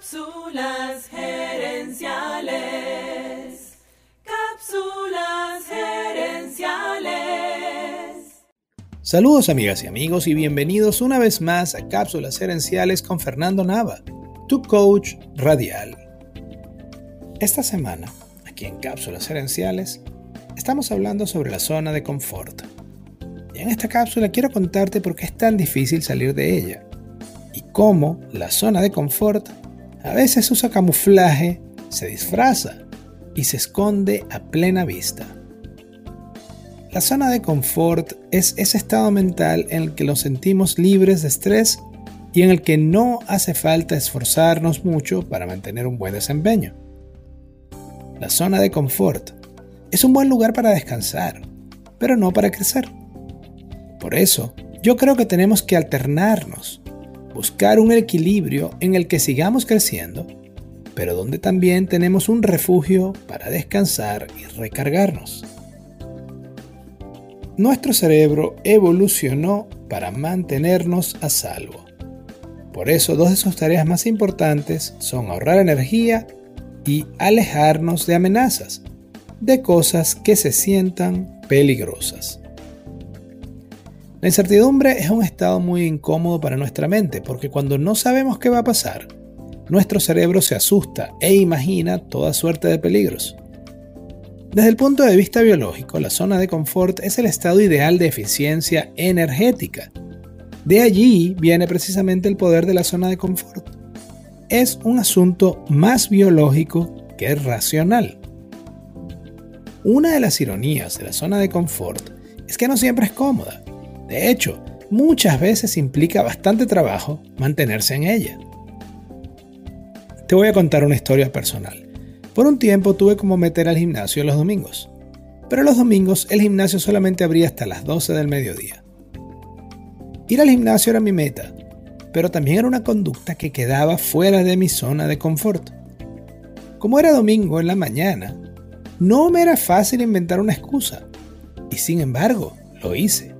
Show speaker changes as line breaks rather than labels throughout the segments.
Cápsulas gerenciales. Cápsulas gerenciales.
Saludos amigas y amigos y bienvenidos una vez más a Cápsulas gerenciales con Fernando Nava, tu coach radial. Esta semana, aquí en Cápsulas gerenciales, estamos hablando sobre la zona de confort. Y en esta cápsula quiero contarte por qué es tan difícil salir de ella y cómo la zona de confort a veces usa camuflaje, se disfraza y se esconde a plena vista. La zona de confort es ese estado mental en el que nos sentimos libres de estrés y en el que no hace falta esforzarnos mucho para mantener un buen desempeño. La zona de confort es un buen lugar para descansar, pero no para crecer. Por eso, yo creo que tenemos que alternarnos buscar un equilibrio en el que sigamos creciendo, pero donde también tenemos un refugio para descansar y recargarnos. Nuestro cerebro evolucionó para mantenernos a salvo. Por eso dos de sus tareas más importantes son ahorrar energía y alejarnos de amenazas, de cosas que se sientan peligrosas. La incertidumbre es un estado muy incómodo para nuestra mente porque cuando no sabemos qué va a pasar, nuestro cerebro se asusta e imagina toda suerte de peligros. Desde el punto de vista biológico, la zona de confort es el estado ideal de eficiencia energética. De allí viene precisamente el poder de la zona de confort. Es un asunto más biológico que racional. Una de las ironías de la zona de confort es que no siempre es cómoda. De hecho, muchas veces implica bastante trabajo mantenerse en ella. Te voy a contar una historia personal. Por un tiempo tuve como meter al gimnasio los domingos, pero los domingos el gimnasio solamente abría hasta las 12 del mediodía. Ir al gimnasio era mi meta, pero también era una conducta que quedaba fuera de mi zona de confort. Como era domingo en la mañana, no me era fácil inventar una excusa, y sin embargo, lo hice.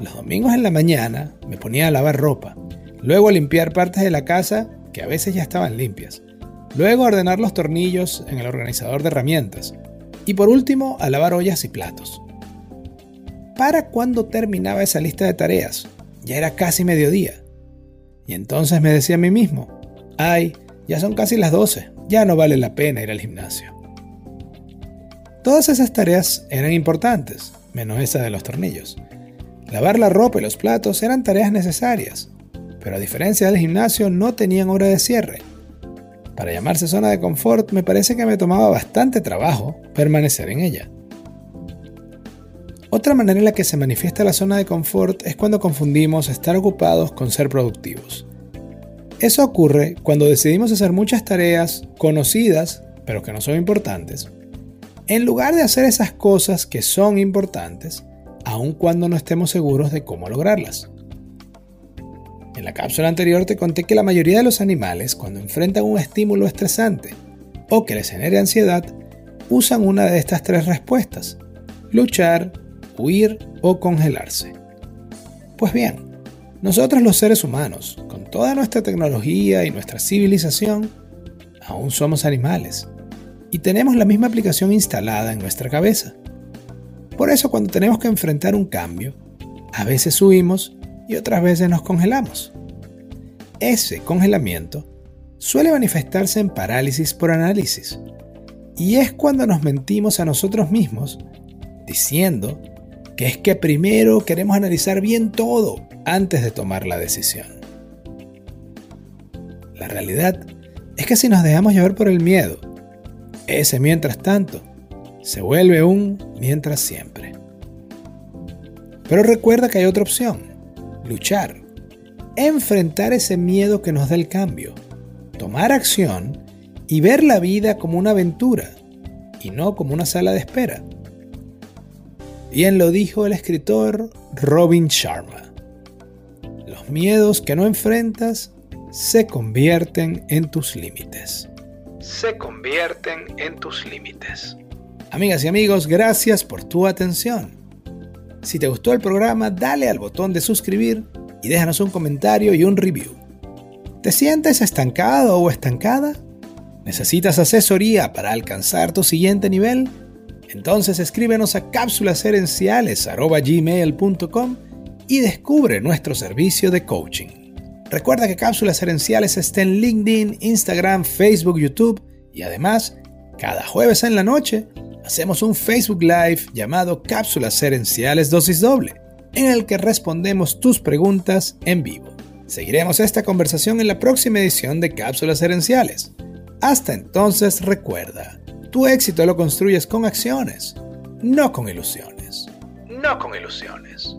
Los domingos en la mañana me ponía a lavar ropa, luego a limpiar partes de la casa que a veces ya estaban limpias, luego a ordenar los tornillos en el organizador de herramientas y por último a lavar ollas y platos. Para cuando terminaba esa lista de tareas, ya era casi mediodía. Y entonces me decía a mí mismo, ay, ya son casi las 12, ya no vale la pena ir al gimnasio. Todas esas tareas eran importantes, menos esa de los tornillos. Lavar la ropa y los platos eran tareas necesarias, pero a diferencia del gimnasio no tenían hora de cierre. Para llamarse zona de confort me parece que me tomaba bastante trabajo permanecer en ella. Otra manera en la que se manifiesta la zona de confort es cuando confundimos estar ocupados con ser productivos. Eso ocurre cuando decidimos hacer muchas tareas conocidas, pero que no son importantes, en lugar de hacer esas cosas que son importantes aun cuando no estemos seguros de cómo lograrlas. En la cápsula anterior te conté que la mayoría de los animales, cuando enfrentan un estímulo estresante o que les genere ansiedad, usan una de estas tres respuestas, luchar, huir o congelarse. Pues bien, nosotros los seres humanos, con toda nuestra tecnología y nuestra civilización, aún somos animales y tenemos la misma aplicación instalada en nuestra cabeza. Por eso cuando tenemos que enfrentar un cambio, a veces huimos y otras veces nos congelamos. Ese congelamiento suele manifestarse en parálisis por análisis, y es cuando nos mentimos a nosotros mismos diciendo que es que primero queremos analizar bien todo antes de tomar la decisión. La realidad es que si nos dejamos llevar por el miedo, ese mientras tanto se vuelve un mientras siempre. Pero recuerda que hay otra opción, luchar, enfrentar ese miedo que nos da el cambio, tomar acción y ver la vida como una aventura y no como una sala de espera. Bien lo dijo el escritor Robin Sharma. Los miedos que no enfrentas se convierten en tus límites. Se convierten en tus límites. Amigas y amigos, gracias por tu atención. Si te gustó el programa, dale al botón de suscribir y déjanos un comentario y un review. ¿Te sientes estancado o estancada? ¿Necesitas asesoría para alcanzar tu siguiente nivel? Entonces escríbenos a cápsulasherenciales.gmail.com y descubre nuestro servicio de coaching. Recuerda que Cápsulas Herenciales está en LinkedIn, Instagram, Facebook, YouTube y además, cada jueves en la noche hacemos un Facebook Live llamado Cápsulas Herenciales Dosis Doble, en el que respondemos tus preguntas en vivo. Seguiremos esta conversación en la próxima edición de Cápsulas Herenciales. Hasta entonces recuerda, tu éxito lo construyes con acciones, no con ilusiones.
No con ilusiones.